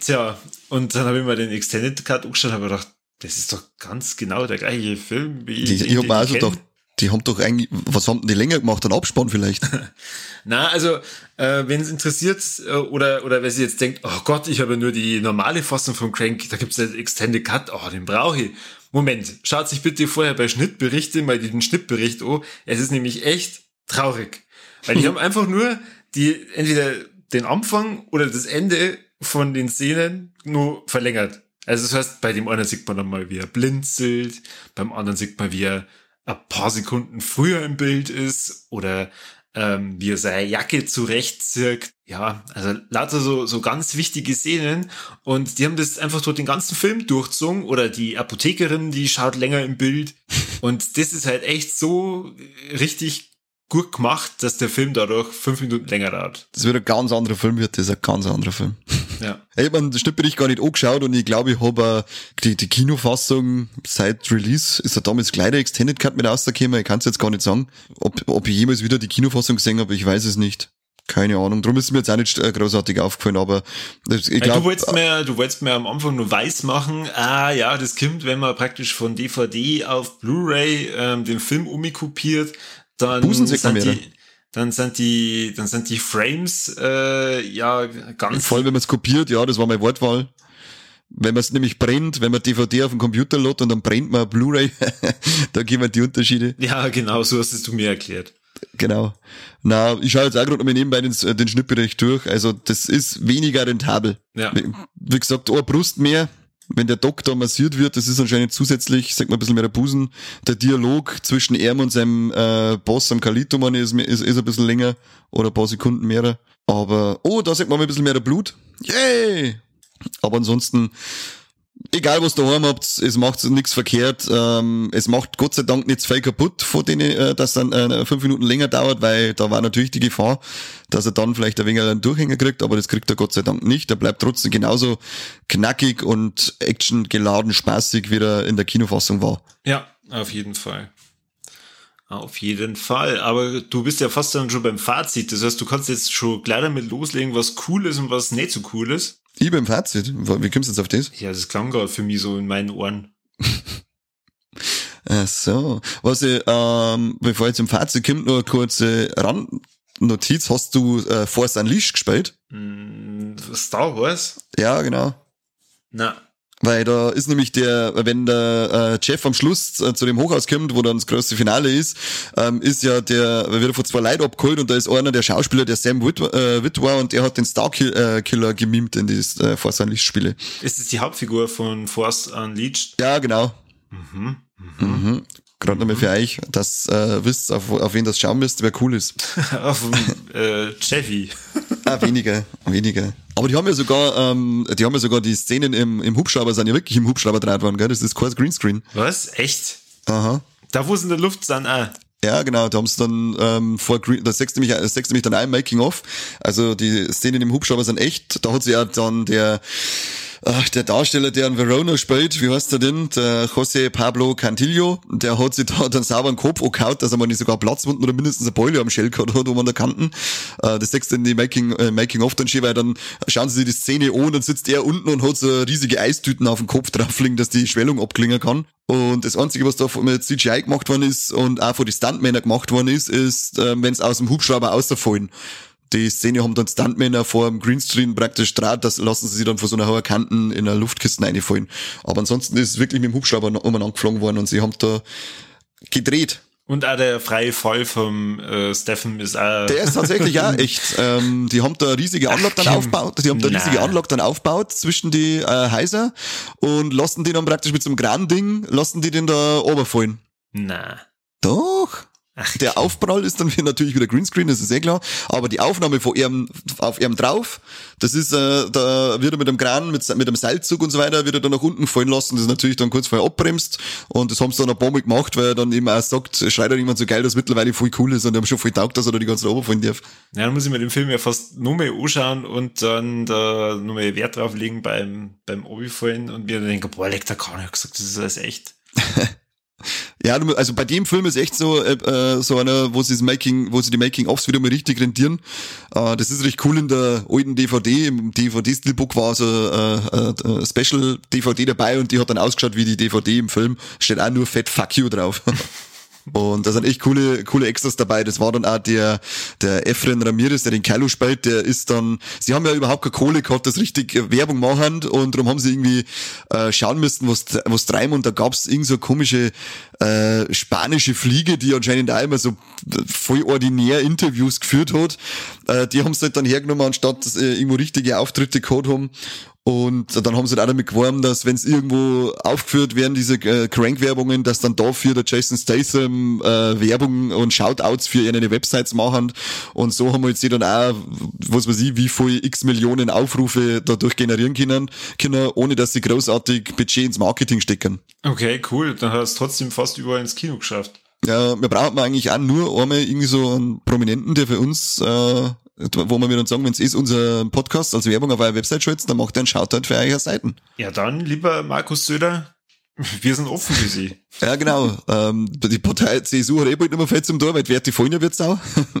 Tja, und dann habe ich mir den Extended Cut angeschaut und habe gedacht, das ist doch ganz genau der gleiche Film wie ich den hab mir also gedacht, die haben doch eigentlich, was haben denn die länger gemacht? Ein Abspann vielleicht? Na, also, äh, wenn es interessiert äh, oder, oder wer sich jetzt denkt, oh Gott, ich habe nur die normale Fassung von Crank, da gibt's ja den Extended Cut, oh, den brauche ich. Moment, schaut sich bitte vorher bei Schnittberichte mal den Schnittbericht an. Es ist nämlich echt traurig. Weil die haben einfach nur die, entweder den Anfang oder das Ende von den Szenen nur verlängert. Also das heißt, bei dem einen sieht man dann mal, wie er blinzelt, beim anderen sieht man, wie er ein paar Sekunden früher im Bild ist oder ähm, wie er seine Jacke zurechtzirkt. Ja, also lauter so, so ganz wichtige Szenen. Und die haben das einfach durch den ganzen Film durchzogen. Oder die Apothekerin, die schaut länger im Bild. Und das ist halt echt so richtig gut gemacht, dass der Film dadurch fünf Minuten länger dauert. Das wird ein ganz anderer Film, wird das ein ganz anderer Film. Ja. Ich habe den Schnittbericht gar nicht angeschaut und ich glaube, ich habe die, die Kinofassung seit Release, ist er damals gleich der Extended Cut mit rausgekommen, ich kann es jetzt gar nicht sagen, ob, ob ich jemals wieder die Kinofassung gesehen habe, ich weiß es nicht. Keine Ahnung, drum ist mir jetzt auch nicht äh, großartig aufgefallen, aber ich glaub, du wolltest mir, du wolltest mir am Anfang nur weiß machen, ah ja, das kommt, wenn man praktisch von DVD auf Blu-ray ähm, den Film umkopiert, dann sind die, dann sind die, dann sind die Frames äh, ja ganz. Vor allem, wenn man es kopiert, ja, das war meine Wortwahl. Wenn man es nämlich brennt, wenn man DVD auf dem Computer lädt und dann brennt man Blu-ray, da gehen wir die Unterschiede. Ja, genau, so hast es du mir erklärt. Genau. Na, ich schaue jetzt auch gerade noch nebenbei den, den Schnittbericht durch. Also das ist weniger rentabel. Ja. Wie, wie gesagt, eine Brust mehr, wenn der Doktor massiert wird, das ist anscheinend zusätzlich, sagt man ein bisschen mehr der Busen. Der Dialog zwischen ihm und seinem äh, Boss am Kalito, man ist, ist, ist ein bisschen länger oder ein paar Sekunden mehr. Aber, oh, da sagt man mal ein bisschen mehr der Blut. Yay! Aber ansonsten, egal was daheim habt, es macht nichts verkehrt. Ähm, es macht Gott sei Dank nicht viel kaputt, von denen, äh, dass dann äh, fünf Minuten länger dauert, weil da war natürlich die Gefahr, dass er dann vielleicht ein wenig einen Durchhänger kriegt, aber das kriegt er Gott sei Dank nicht. Er bleibt trotzdem genauso knackig und actiongeladen, spaßig, wie er in der Kinofassung war. Ja, auf jeden Fall. Auf jeden Fall. Aber du bist ja fast dann schon beim Fazit. Das heißt, du kannst jetzt schon gleich damit loslegen, was cool ist und was nicht so cool ist. Ich beim Fazit? Wie kommst du jetzt auf das? Ja, das klang gerade für mich so in meinen Ohren. Ach so. Was ich, ähm, bevor ich zum Fazit kommt, nur eine kurze Randnotiz. Hast du äh, Force Unleashed gespielt? Mm, Star Wars? Ja, genau. Na. Weil da ist nämlich der, wenn der äh, Jeff am Schluss äh, zu dem Hochhaus kommt, wo dann das größte Finale ist, ähm, ist ja der, wird er von zwei Leuten abgeholt und da ist einer der Schauspieler, der Sam Witwer, äh, Witwer und der hat den Starkiller äh, gemimt in die äh, Force Unleashed Spiele. Ist das die Hauptfigur von Force Unleashed? Ja, genau. Mhm. Mhm. mhm. Gerade nochmal für euch, dass äh, wisst, auf, auf wen das schauen müsst, wer cool ist. auf äh, Chevy. Ah, weniger, weniger. Aber die haben ja sogar, ähm, die haben ja sogar die Szenen im, im Hubschrauber, sind ja wirklich im Hubschrauber draht worden, gell? Das ist kurz Greenscreen. Was? Echt? Aha. Da wo es in der Luft sind, ah. Ja, genau, da haben sie dann ähm, vor Green, das sechste mich, sechste mich dann ein Making of. Also die Szenen im Hubschrauber sind echt. Da hat sie ja dann der der Darsteller, der in Verona spielt, wie heißt der denn? Der José Pablo Cantillo, der hat sich da dann sauber einen Kopf angehaut, dass er mal nicht sogar Platzwunden oder mindestens eine Beule am Shell gehabt hat, wo man da kannten. Äh, das sechste in die Making, äh, Making of dann schön, weil dann schauen sie sich die Szene an, dann sitzt er unten und hat so riesige Eistüten auf dem Kopf drauf liegen, dass die Schwellung abklingen kann. Und das Einzige, was da mit CGI gemacht worden ist und auch von den Stuntmännern gemacht worden ist, ist, äh, wenn es aus dem Hubschrauber ausfallen die Szene haben dann Stuntmänner vor dem Greenscreen praktisch draht, das lassen sie sich dann von so einer hohen Kanten in einer Luftkiste reinfallen. Aber ansonsten ist es wirklich mit dem Hubschrauber umeinander geflogen worden und sie haben da gedreht. Und auch der freie Fall vom äh, Steffen ist auch. Der ist tatsächlich auch echt. Ähm, die haben da riesige Anlage dann aufgebaut. Die haben da riesige Anlage dann aufgebaut zwischen die äh, Häuser und lassen die dann praktisch mit so einem Gran-Ding, lassen die den da oberfallen. Na. Doch. Ach, der Aufprall ist dann natürlich wieder Greenscreen, das ist eh klar. Aber die Aufnahme von ihm, auf ihm drauf, das ist, äh, da wird er mit dem Kran, mit, mit dem Seilzug und so weiter, wird er dann nach unten fallen lassen. Das ist natürlich dann kurz vorher abbremst. Und das haben sie dann ein paar Mal gemacht, weil er dann eben auch sagt, schreit er jemand so geil, dass mittlerweile voll cool ist und die haben schon voll taugt, dass er da die ganze Zeit runterfallen darf. Ja, dann muss ich mir den Film ja fast nur mehr anschauen und dann da nur mehr Wert drauf legen beim, beim Obi-Fallen und mir dann denken, boah, leck, da kann ich gesagt, das ist alles echt. Ja, also bei dem Film ist echt so äh, äh so einer, wo sie das Making, wo sie die Making-ofs wieder mal richtig rentieren. Äh, das ist recht cool in der alten DVD. Im DVD-Steelbook war so äh, äh, Special-DVD dabei und die hat dann ausgeschaut wie die DVD im Film. Steht auch nur Fett Fuck You drauf. Und da sind echt coole, coole Extras dabei. Das war dann auch der, der Efren Ramirez, der den Kylo spielt, der ist dann, sie haben ja überhaupt keine Kohle gehabt, das richtig Werbung machen und darum haben sie irgendwie äh, schauen müssen, was, was treiben und da gab's irgend so komische äh, spanische Fliege, die anscheinend auch immer so voll ordinär Interviews geführt hat. Äh, die haben es halt dann hergenommen, anstatt dass äh, irgendwo richtige Auftritte gehabt haben. Und dann haben sie halt auch damit geworben, dass wenn es irgendwo aufgeführt werden, diese äh, Crank-Werbungen, dass dann dafür der Jason Statham äh, Werbung und Shoutouts für ihre Websites machen. Und so haben wir jetzt dann auch, was weiß ich, wie viel x Millionen Aufrufe dadurch generieren können, können ohne dass sie großartig Budget ins Marketing stecken. Okay, cool. Dann hast du trotzdem fast überall ins Kino geschafft. Ja, wir brauchen eigentlich auch nur einmal irgendwie so einen Prominenten, der für uns äh, wo wir dann sagen, wenn es ist unser Podcast als Werbung auf eurer Website schaltet, dann macht er einen Shoutout für eure Seiten. Ja, dann, lieber Markus Söder, Wir sind offen für sie. Ja, genau. Ähm, die Partei CSU hat eh bald nicht mehr fett zum Tor, weil die Werte fallen ja wird's auch.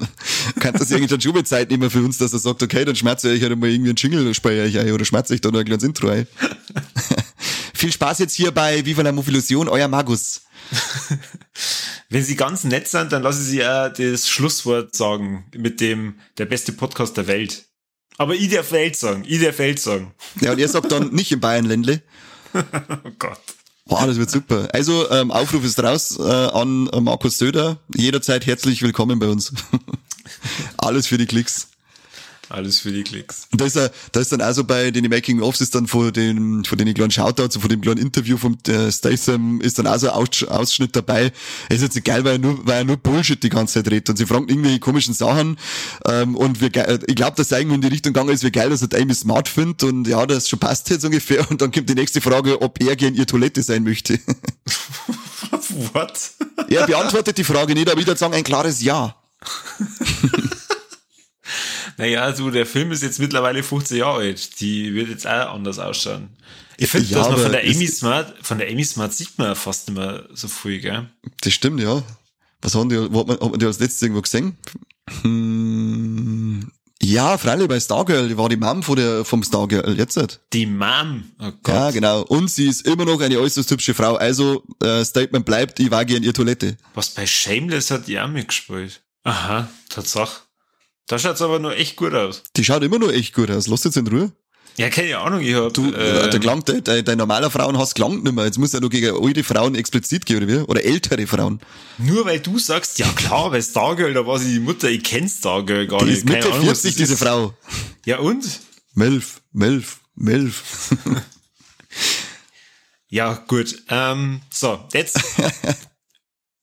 Kann das irgendwie schon mit Zeit nehmen für uns, dass er sagt, okay, dann schmerze ich halt mal irgendwie einen Jingle bei euch ein oder schmerze ich da noch ein kleines Intro ein. Viel Spaß jetzt hier bei Viva la Movilusion, euer Magus. Wenn Sie ganz nett sind, dann lassen Sie ja das Schlusswort sagen mit dem der beste Podcast der Welt. Aber ich darf Welt sagen, ich darf Welt sagen. Ja, und er sagt dann nicht im Bayern-Ländle. oh Gott. Boah, das wird super. Also, ähm, Aufruf ist raus äh, an Markus Söder. Jederzeit herzlich willkommen bei uns. Alles für die Klicks. Alles für die Klicks. Und da ist, er, da ist dann also bei den Making-ofs ist dann vor den, vor den kleinen Shoutouts und vor dem kleinen Interview vom äh, Statham ist dann auch so ein Aus, Ausschnitt dabei. Es ist jetzt nicht geil, weil er nur, weil er nur Bullshit die ganze Zeit redet und sie fragen irgendwelche komischen Sachen. Ähm, und wir, ich glaube, dass er irgendwie in die Richtung gegangen ist, wie geil, dass er Amy smart findet und ja, das schon passt jetzt ungefähr. Und dann kommt die nächste Frage, ob er gern ihr Toilette sein möchte. What? er beantwortet die Frage nicht, aber ich würde sagen, ein klares Ja. Naja, du, der Film ist jetzt mittlerweile 15 Jahre alt. Die wird jetzt auch anders ausschauen. Ich finde, Ja, dass man von der Amy Smart, von der Amy Smart sieht man fast nicht mehr so viel, gell? Das stimmt, ja. Was haben die, wo hat man, hat man die als letztes irgendwo gesehen? Hm, ja, freilich bei Stargirl, die war die Mom von der, vom Stargirl, jetzt nicht. Die Mom. Oh Gott. Ja, genau. Und sie ist immer noch eine äußerst hübsche Frau. Also, äh, Statement bleibt, ich war gern ihr Toilette. Was bei Shameless hat die auch mitgespielt. Aha, Tatsache. Da schaut's aber nur echt gut aus. Die schaut immer noch echt gut aus. Lass jetzt in Ruhe. Ja, keine Ahnung, ich hab, Du, äh, äh, der klang, der, der, der normaler Frauenhass klang nicht mehr. Jetzt muss er nur gegen alte Frauen explizit gehen, oder wie? Oder ältere Frauen. nur weil du sagst, ja klar, bei Stargirl, da war sie die Mutter, ich kenn Stargirl gar Die nicht. ist Mitte Ahnung, was 40, das diese ist. Frau. Ja und? Melf, Melf, Melf. Ja, gut. Ähm, so, jetzt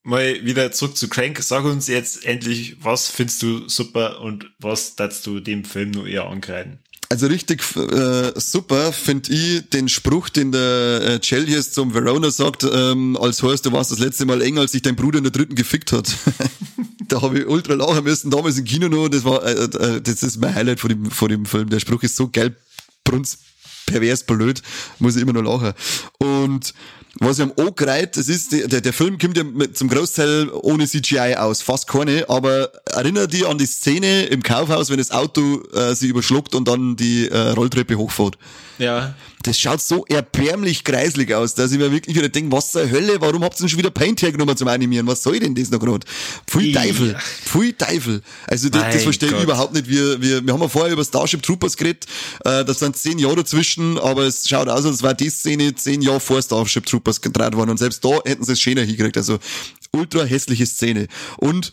mal wieder zurück zu Crank. Sag uns jetzt endlich, was findest du super und was darfst du dem Film nur eher ankreiden? Also richtig äh, super finde ich den Spruch, den der äh, Chelios zum Verona sagt, ähm, als heißt, du warst das letzte Mal eng, als sich dein Bruder in der dritten gefickt hat. da habe ich ultra lachen müssen, damals im Kino noch, das war, äh, äh, das ist mein Highlight von dem, von dem Film. Der Spruch ist so geil, brunz, pervers, blöd, muss ich immer noch lachen. Und was ich am angereiht, das ist, der, der Film kommt ja mit, zum Großteil ohne CGI aus, fast keine, aber erinnere dich an die Szene im Kaufhaus, wenn das Auto äh, sie überschluckt und dann die äh, Rolltreppe hochfährt. Ja. Das schaut so erbärmlich kreislig aus, dass ich mir wirklich wieder denke, was zur Hölle, warum habt ihr denn schon wieder Paint hergenommen zum Animieren? Was soll denn das noch gerade? Pfui. Teufel, pfui Teufel. Also das, das verstehe ich Gott. überhaupt nicht. Wir, wir, wir haben ja vorher über Starship Troopers geredet, äh, das sind zehn Jahre dazwischen, aber es schaut aus, als war die Szene zehn Jahre vor Starship Troopers gedreht worden und selbst da hätten sie es schöner hingekriegt. Also ultra hässliche Szene. Und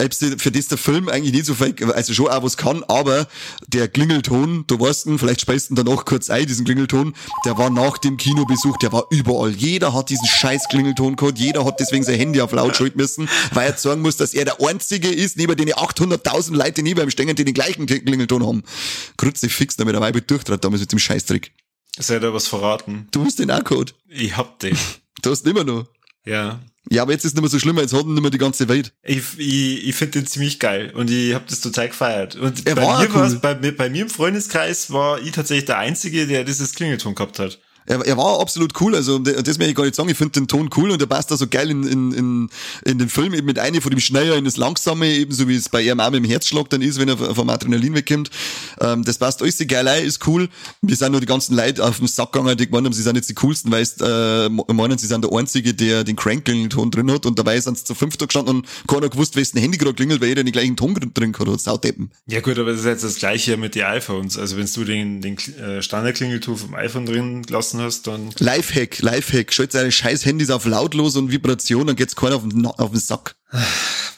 für das der Film eigentlich nicht so viel, also schon auch was kann, aber der Klingelton, du weißt ihn, vielleicht speist ihn danach kurz ein, diesen Klingelton, der war nach dem Kinobesuch, der war überall. Jeder hat diesen scheiß Klingelton gehabt, jeder hat deswegen sein Handy auf laut schalten müssen, weil er sagen muss, dass er der Einzige ist, neben den 800.000 Leute neben ihm stehen, die den gleichen Klingelton haben. Krutze fix, damit er Weibe durchtrat damals mit dem Scheißtrick. Seid ihr was verraten? Du hast den auch gehabt. Ich hab den. Du hast ihn immer noch. Ja. Ja, aber jetzt ist es nicht mehr so schlimm, jetzt hat nicht mehr die ganze Welt. Ich, ich, ich finde den ziemlich geil und ich habe das total gefeiert. Und Er bei, war mir cool. bei, mir- bei mir im Freundeskreis war ich tatsächlich der Einzige, der dieses Klingelton gehabt hat. Er, er war absolut cool, also das möchte ich gar nicht sagen, ich finde den Ton cool und der passt da so geil in, in, in, in den Film eben mit einer von dem Schneller in das Langsame, ebenso wie es bei ihrem Arm im Herzschlag dann ist, wenn er vom Adrenalin wegkommt. Ähm, das passt alles sehr geil ein, ist cool. Wir sind nur die ganzen Leute auf den Sack gegangen, die gemeint haben, sie sind jetzt die coolsten, weil es, äh, meinen, sie sind der Einzige, der den Crank-Ton drin hat und dabei sind sie zu fünfter gestanden und keiner gewusst, wessen Handy gerade klingelt, weil jeder den gleichen Ton drin gehabt hat, Saudeppen. Ja gut, aber das ist jetzt das gleiche mit den iPhones. Also wenn du den, den äh, Standardklingelton vom iPhone drin gelassen hast, dann Lifehack, Lifehack, schaltet eure scheiß Handys auf lautlos und Vibration, dann geht's keiner auf den, auf den Sack.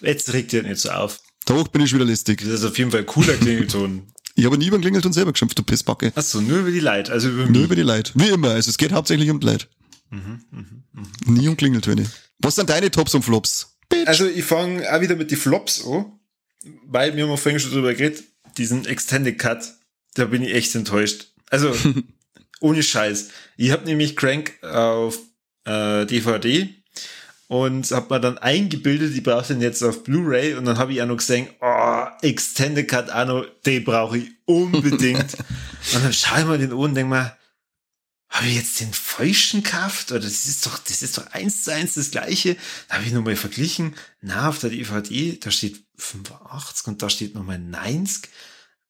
jetzt regt ihr nicht so auf. Da hoch bin ich wieder listig. Das ist auf jeden Fall ein cooler Klingelton. Ich habe nie über den Klingelton selber geschimpft, du Pissbacke. Achso, nur über die Leute, also über Nur über die Leute. Wie immer, also es geht hauptsächlich um die Leute. Nie um Klingeltöne. Was sind deine Tops und Flops? Bitch. Also ich fange auch wieder mit die Flops an, weil wir haben vorhin schon drüber geredet, diesen Extended Cut, da bin ich echt enttäuscht. Also ohne Scheiß. Ich habe nämlich Crank auf äh, DVD und habe mir dann eingebildet, ich brauche den jetzt auf Blu-ray und dann habe ich auch noch gesehen, oh, Extended Cut noch, den brauche ich unbedingt. und dann schaue ich mir den an und denke mir, habe ich jetzt den falschen gekauft? Oder das ist doch, das ist doch eins zu eins das gleiche. Da habe ich nochmal verglichen. Na, auf der DVD, da steht 85 und da steht nochmal 90.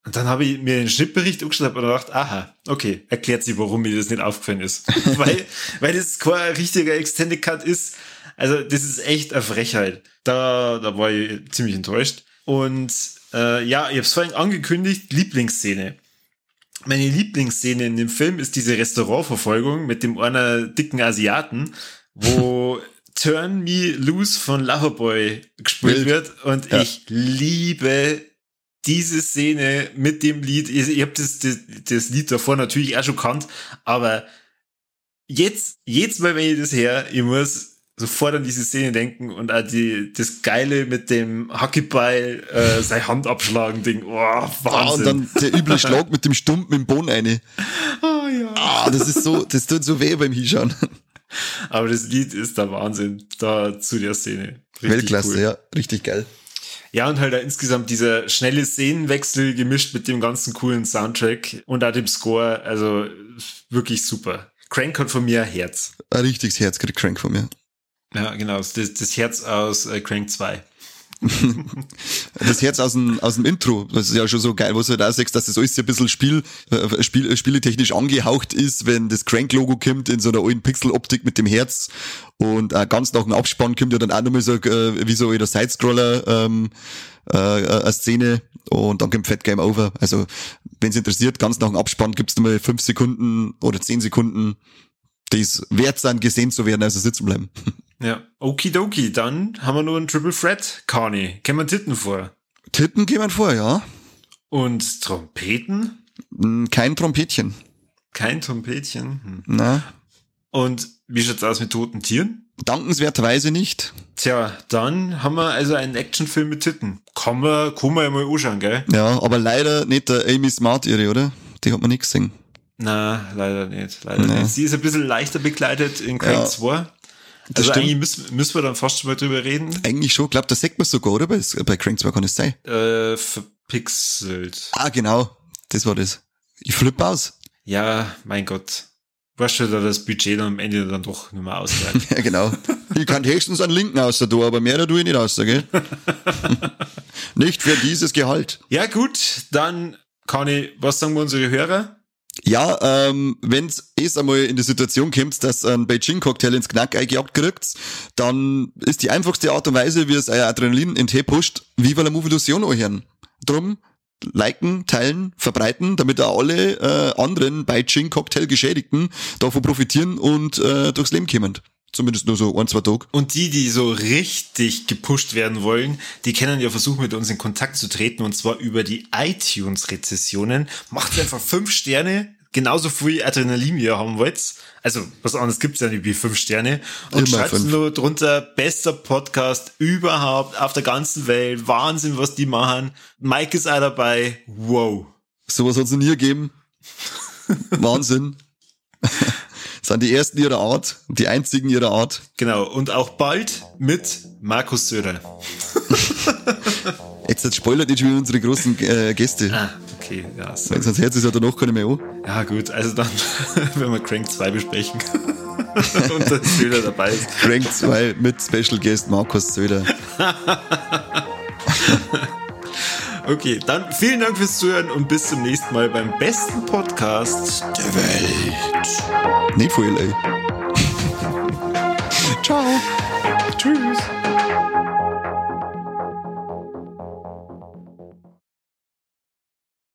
Und dann habe ich mir den Schnittbericht angeschaut und gedacht, aha, okay, erklärt sich, warum mir das nicht aufgefallen ist. weil, weil das kein richtiger Extended Cut ist. Also, das ist echt eine Frechheit. Da, da war ich ziemlich enttäuscht. Und äh, ja, ich habe es vorhin angekündigt, Lieblingsszene. Meine Lieblingsszene in dem Film ist diese Restaurantverfolgung mit dem einer dicken Asiaten, wo Turn Me Loose von Loverboy gespielt Wild. wird und ja. ich liebe diese Szene mit dem Lied, ich, ich habe das, das, das Lied davor natürlich auch schon kannt, aber jetzt, jetzt mal, wenn ich das her, ich muss sofort an diese Szene denken und auch die, das Geile mit dem Hockeybeil, äh, seine Hand abschlagen Ding. Oh, Wahnsinn. Ah, und dann der üble Schlag mit dem Stumpen im Boden eine. Oh, ja. Ah, das ist so, das tut so weh beim Hinschauen. Aber das Lied ist der Wahnsinn da zu der Szene. Richtig Weltklasse, cool. ja, richtig geil. Ja, und halt insgesamt dieser schnelle Szenenwechsel gemischt mit dem ganzen coolen Soundtrack und auch dem Score, also wirklich super. Crank hat von mir Herz. Ein richtiges Herz kriegt Crank von mir. Ja, genau, das, das Herz aus äh, Crank 2. das Herz aus dem, aus dem Intro, das ist ja schon so geil, wo du halt auch sagst, dass das alles ein bisschen Spiel, äh, Spiel, äh, spieletechnisch angehaucht ist, wenn das Crank-Logo kommt in so einer alten Pixel-Optik mit dem Herz und äh, ganz nach dem Abspann kommt ja dann auch nochmal so, wie so in der Sidescroller ähm, äh, eine Szene und dann kommt Fat Game Over. Also, wenn es interessiert, ganz nach dem Abspann gibt's nochmal fünf Sekunden oder zehn Sekunden, die es wert sind, gesehen zu werden, also sitzen bleiben. Ja, okidoki, dann haben wir nur einen Triple Threat, Carney. Kennen wir Titten vor? Titten kämen vor, ja. Und Trompeten? Hm, kein Trompetchen. Kein Trompetchen? Hm. Na. Und wie schaut's aus mit toten Tieren? Dankenswerterweise nicht. Tja, dann haben wir also einen Actionfilm mit Titten. Kann man, kann man ja mal anschauen, gell? Ja, aber leider nicht der Amy Smart ihre, oder? Die hat man nicht gesehen. Na, leider nicht, leider nee. nicht. Sie ist ein bisschen leichter begleitet in Crank ja. 2. Das also stimmt. eigentlich müssen, müssen wir dann fast schon mal drüber reden. Eigentlich schon, glaube das sagt man sogar, oder? Bei, bei Crank 2 kann es sein. Äh, verpixelt. Ah, genau. Das war das. Ich flippe aus. Ja, mein Gott. Weißt du, da das Budget dann am Ende dann doch nicht mehr ausreicht. ja, genau. Ich kann höchstens einen Linken aus der aber mehr da tue ich nicht aus, gell? nicht für dieses Gehalt. Ja, gut, dann kann ich, was sagen wir unsere Hörer? Ja, ähm, wenn's erst einmal in die Situation kommt, dass ein Beijing-Cocktail ins Knack eingejagt kriegt, dann ist die einfachste Art und Weise, wie es euer Adrenalin in Tee pusht, la Movie Illusion anhören. Drum, liken, teilen, verbreiten, damit auch alle äh, anderen Beijing-Cocktail-Geschädigten davon profitieren und äh, durchs Leben kommen. Zumindest nur so ein, zwei Tage. Und die, die so richtig gepusht werden wollen, die können ja versuchen, mit uns in Kontakt zu treten und zwar über die iTunes-Rezessionen. Macht einfach fünf Sterne, genauso viel Adrenalin wie ihr haben wollt. Also, was anderes gibt's ja nicht wie fünf Sterne. Und Immer schreibt nur drunter, bester Podcast überhaupt auf der ganzen Welt. Wahnsinn, was die machen. Mike ist auch dabei. Wow. Sowas hat's noch nie gegeben. Wahnsinn sind die ersten ihrer Art, die einzigen ihrer Art. Genau, und auch bald mit Markus Söder. jetzt, jetzt spoilert nicht schon unsere großen äh, Gäste. Ah, okay, ja. Wenn sonst Herz ist ja danach keine mehr an. Ja, gut, also dann, wenn wir Crank 2 besprechen. und der Söder dabei ist. Crank 2 mit Special Guest Markus Söder. Okay, dann vielen Dank fürs Zuhören und bis zum nächsten Mal beim besten Podcast der Welt. Nicht viel, ey. Ciao. Tschüss.